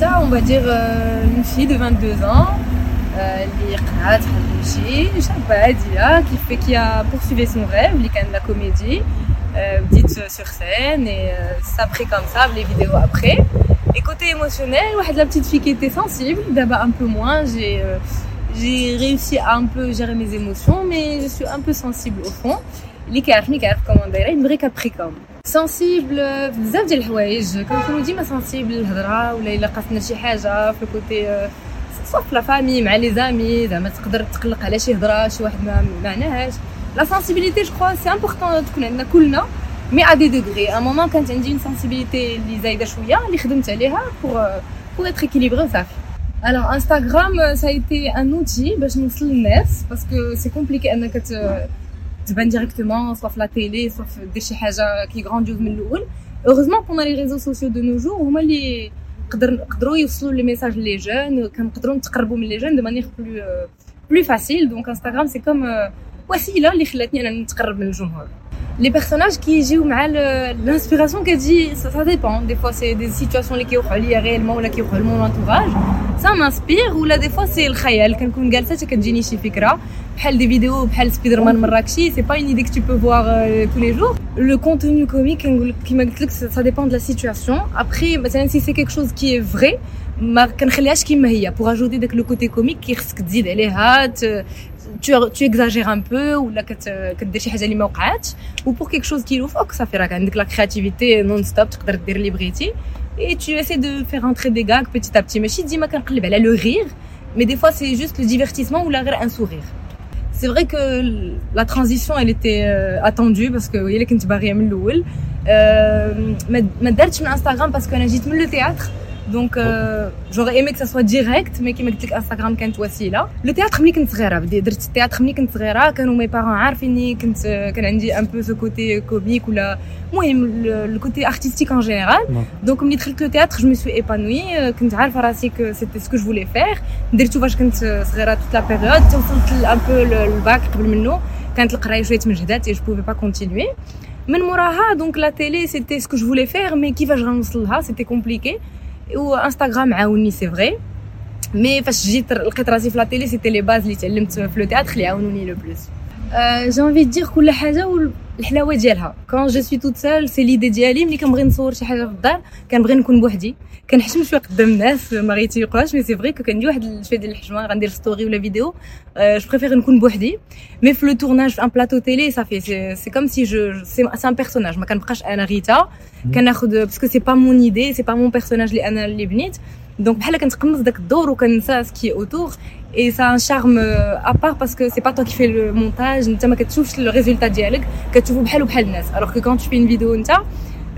Rita, on va dire euh, une fille de 22 ans, euh, qui قرات حتمشي شابة هادية qui fait qui a poursuivi son rêve اللي كان la comédie euh, dite sur scène et euh, ça pris comme ça les vidéos après et côté émotionnel واحد la petite fille qui était sensible d'abord un peu moins j'ai euh, j'ai réussi à un peu gérer mes émotions mais je suis un peu sensible au fond اللي كيعرفني كيعرف كومون دايره une vraie capricorne سنسيبل بزاف ديال الحوايج كنكونوا ديما سنسيبل للهضره ولا الا قاسنا شي حاجة في الكوتي في la famille مع les amis زعما تقدر تقلق على شي هضره شي واحد ما معناهاش la sensibilité je crois c'est important تكون عندنا كلنا mais à des degrés un moment كانت عندي une sensibilité اللي زايده شوية اللي خدمت عليها pour pour être équilibrée وصافي ça a été un outil باش نوصل للناس parce que c'est compliqué انك تبان ديريكتومون سوا في لا تيلي سوا في دير شي حاجه كي غرانديوز من الاول heureusement pendant les réseaux sociaux de nos jours هما اللي قدر نقدروا يوصلوا لي ميساج لي جون كنقدروا نتقربوا من لي جون دو مانيير بلو بلو فاسيل دونك انستغرام سي كوم وسيله اللي خلاتني انا نتقرب من الجمهور لي بيرسوناج كيجيو مع الانسبيراسيون كتجي سا ديبون دي فوا سي دي سيتواسيون اللي كيوقعوا ليا ريالمون ولا كيوقعوا لمون انتوراج سا مانسبير ولا دي فوا سي الخيال كنكون جالسه كتجيني شي فكره بحال دي فيديو بحال سبيدر مان مراكشي سي با اون ايدي كو تو بو فوار تو لي جور لو كونتوني كوميك كنقول كيما قلت لك سا ديبون دو لا سيتواسيون ابري مثلا سي سي كيك شوز كي اي فري ما كنخليهاش كيما هي بوغ اجوتي داك لو كوتي كوميك كي خصك تزيد عليها tu tu exagères un peu ولا كت كدير شي حاجه اللي ما وقعاتش و pour quelque chose qui loufoque صافي راك عندك لا كرياتيفيتي نون ستوب تقدر دير اللي بغيتي et tu essaies de faire entrer des gags petit à petit ماشي ديما كنقلب على le rire mais des fois c'est juste le divertissement ولا غير un sourire c'est vrai que la transition elle était euh, attendue parce que هي اللي كنت باغيه من الاول ما دارتش من انستغرام باسكو انا جيت من لو تياتر دونك جوغي ايمي كو سوا ديريكت مي كيما قلت لك انستغرام كانت وسيله لو تياتر ملي كنت صغيره درت التياتر ملي كنت صغيره كانوا مي بارون عارفيني كنت كان عندي ان بو سو كوتي كوميك ولا المهم لو كوتي ارتستيك ان جينيرال دونك ملي دخلت لو تياتر جو مي سوي ايبانوي كنت عارفه راسي كو سيتي سكو جو فولي فير درتو فاش كنت صغيره توت لا بيريود وصلت ان بو الباك قبل منه كانت القرايه شويه تمجهدات اي جو بوفي با كونتينيي من موراها دونك لا تيلي سيتي سكو جو فولي فير مي كيفاش غنوصل لها سيتي كومبليكي وانستغرام عاوني سي فري مي فاش جيت لقيت راسي في لا تيلي سيتي لي باز اللي تعلمت في لو تياتر اللي عاونوني لو بلوس جي انفي دير كل حاجة والحلاوه ديالها. كون جو سوي توت سول سي ليدي ديالي. ملي كنبغي نصور شي حاجة في الدار كنبغي نكون بوحدي. كنحشم شوية قدام الناس ما غيتيقوهاش مي سي فري كندير واحد شوية ديال الحشمه غندير ستوري ولا فيديو je préfère نكون بوحدي. mais في le tournage في un plateau télé صافي c'est c'est comme si je c'est un personnage ما كنبقاش أنا ريتا. كناخذ parce que c'est pas mon idée c'est pas mon personnage اللي أنا اللي بنيت donc بحال كنتقمص داك الدور وكنسى ce qui est autour اي سا ان شارم ابار باسكو سي با تو كي في المونتاج انت ما كتشوفش الريزولتا ديالك كتشوفو بحال بحال الناس الوغ كو كون تو في اون فيديو انت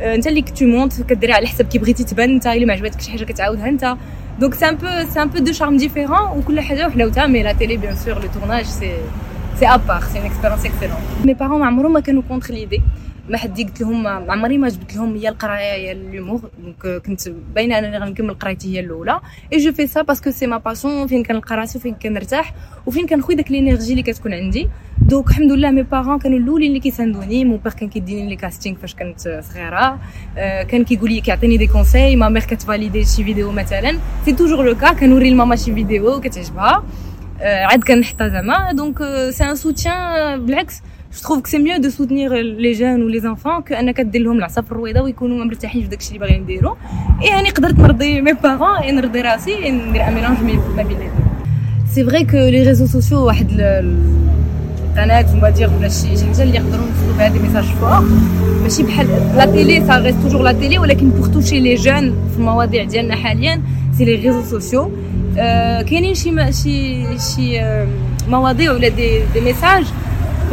انت اللي تو مونت كديرها على حسب كي بغيتي تبان انت الا ما عجبتكش شي حاجه كتعاودها انت دونك سي ان بو سي ان بو دو شارم ديفيرون وكل حاجه وحلاوتها مي لا تيلي بيان سور لو تورناج سي سي ابار سي اون اكسبيريونس اكسيلون مي بارون ما عمرهم ما كانوا كونتر ليدي ما حد قلت لهم عمري ما جبت لهم هي القرايه هي l'humour donc كنت باينه انني غنكمل قرايتي هي الأولى. et je fais ça parce que c'est ma passion فين كنلقى راسي وفين كنرتاح وفين كنخوي داك l'énergie اللي كتكون عندي. donc الحمد لله mes parents كانوا الأولين اللي كيساندوني. mon père كان كيديني les castings فاش كنت صغيرة. كان كيقول لي كيعطيني des conseils ma mère كت valider شي فيديو مثلا. c'est toujours le cas كنوري لماما شي فيديو كتعجبها. عاد كنحطها زعما donc c'est un soutien بالعكس. Je trouve que c'est mieux de soutenir les jeunes ou les enfants que انك دير لهم العصا في الرويضة ويكونوا مرتاحين في داكشي اللي باغيين يديروا يعني قدرت نرضي mes parents نرضي راسي ندير un mélange ما بين c'est vrai que les réseaux sociaux واحد القناة ما دير ولا شي حاجة اللي يقدروا نوصلوا بها des messages forts ماشي بحال la télé ça reste toujours la télé ولكن pour toucher les jeunes في المواضيع ديالنا حاليا c'est les réseaux sociaux كاينين شي شي شي مواضيع ولا des des messages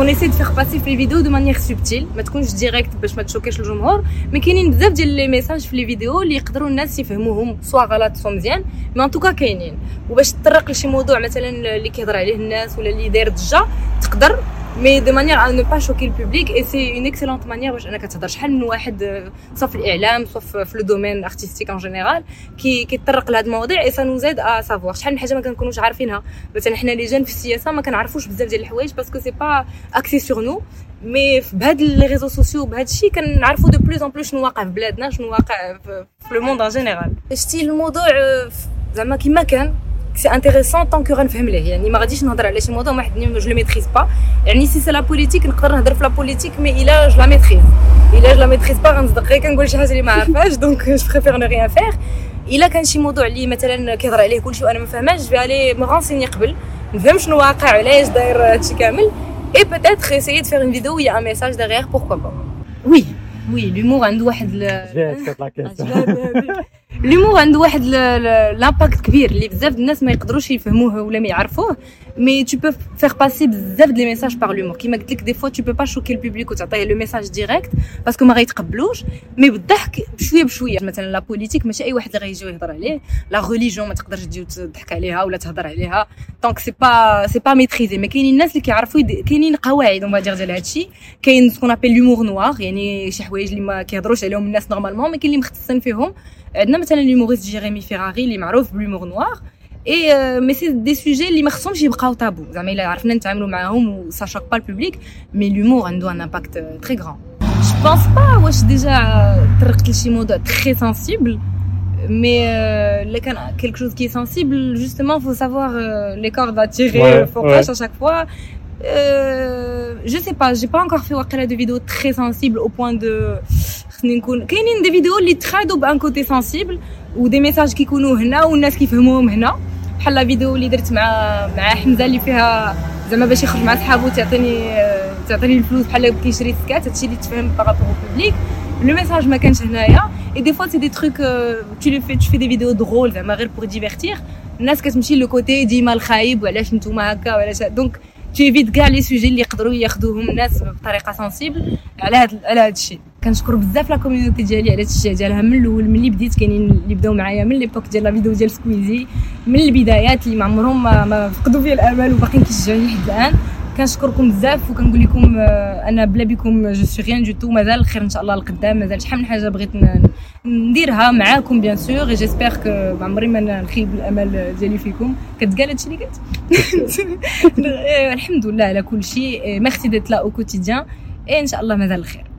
qu'on essaie de faire passer في les vidéos de manière subtile ما تكونش directe باش ما تشوكيش الجمهور mais كاينين بزاف ديال les messages في les vidéos اللي يقدروا الناس يفهموهم سوا غلط سوا مزيان mais en tout cas كاينين وباش تطرق لشي موضوع مثلا اللي كيهضر عليه الناس ولا اللي داير ضجه تقدر mais de manière à ne pas choquer ال public et c'est une excellente manière باش انك تهضر شحال من واحد soit في الإعلام soit في le domaine artistique en général qui كيتطرق لهاد المواضيع et ça nous aide à savoir شحال من حاجة ما كنكونوش عارفينها. مثلا حنا les jeunes في السياسة ما كنعرفوش بزاف ديال الحوايج parce que c'est pas axé sur nous mais بهاد les réseaux sociaux بهاد الشيء كنعرفوا de plus en plus شنو واقع في بلادنا شنو واقع في le monde en général شتي الموضوع زعما كيما كان سي انتريسون طون كو غنفهم ليه يعني ما غاديش نهضر على شي موضوع واحد جو لو ميتريز با يعني سي سي لا بوليتيك نقدر نهضر في لا بوليتيك مي الا جو لا ميتريز الا جو لا ميتريز با غنصدق غير كنقول شي حاجه اللي ما عارفاش دونك جو بريفير نو ريان فير الا كان شي موضوع اللي مثلا كيهضر عليه كلشي وانا ما فاهماش جو الي مغونسيني قبل نفهم شنو واقع علاش داير هادشي كامل اي بوتيتر essayer de faire une vidéo où il y a un message derrière pourquoi pas oui oui l'humour عنده واحد لومور عنده واحد l'impact كبير اللي بزاف الناس ما يقدروش يفهموه ولا ما يعرفوه. mais tu peux faire passer بزاف des messages par l'humour كيما قلت لك des fois tu peux pas choquer ال public وتعطيه le message direct parce que ما غيتقبلوش mais بالضحك بشويه بشويه مثلا la politique ماشي اي واحد اللي غيجي يهضر عليه la religion ما تقدرش تجي تضحك عليها ولا تهضر عليها donc c'est pas c'est pas maîtrisé mais كاينين الناس اللي كيعرفوا كاينين قواعد on va dire ديال هادشي كاين ce qu'on appelle l'humour noir يعني شي حوايج اللي ما كيهضروش عليهم الناس normalement mais كاين اللي مختصين فيهم عندنا مثلا لوموريست جيريمي فيراري اللي معروف بلومور نوار Et euh, mais c'est des sujets qui me j'y tabou. ça choque pas le public, mais l'humour a un impact euh, très grand. Je pense pas ouais, déjà très sensible, mais euh, quelque chose qui est sensible, justement, faut savoir euh, les cordes à tirer, ouais, euh, faut ouais. à chaque fois. Euh, je sais pas, j'ai pas encore fait wakala de vidéos très sensibles au point de. Qu'il y a des vidéos qui trahissent un côté sensible. و des messages كيكونوا هنا والناس كيفهموهم هنا. بحال la vidéo اللي درت مع مع حمزة اللي فيها زعما باش يخرج مع صحابو تعطيني تعطيني الفلوس بحال كيشري سكات هادشي اللي تفهم par rapport public le message ما كانش هنايا. et des fois c'est des trucs le fais tu fais des vidéos drôles زعما غير pour divertir الناس كتمشي le côté ديما الخايب وعلاش نتوما هكا وعلاش donc t'évites كاع les sujets اللي يقدروا ياخذوهم الناس بطريقة sensible على هذا على هذا الشيء كنشكر بزاف la community ديالي على التشجيع ديالها. من الأول ملي بديت كاينين اللي بداو معايا من l'époque ديال la vidéo ديال Squeezie من البدايات اللي ما عمرهم ما, ما فقدوا فيا الأمل وباقيين كيشجعوني لحد الآن. كنشكركم بزاف وكنقول لكم أنا بلا بكم je suis rien du tout مازال الخير إن شاء الله القدام مازال شحال من حاجة بغيت نديرها معاكم bien sûr j'espère que ما عمري ما نخيب الأمل ديالي فيكم. كتقال هادشي اللي قلت؟ الحمد لله على كل شيء. merci d'être là au quotidien إن شاء الله مازال الخير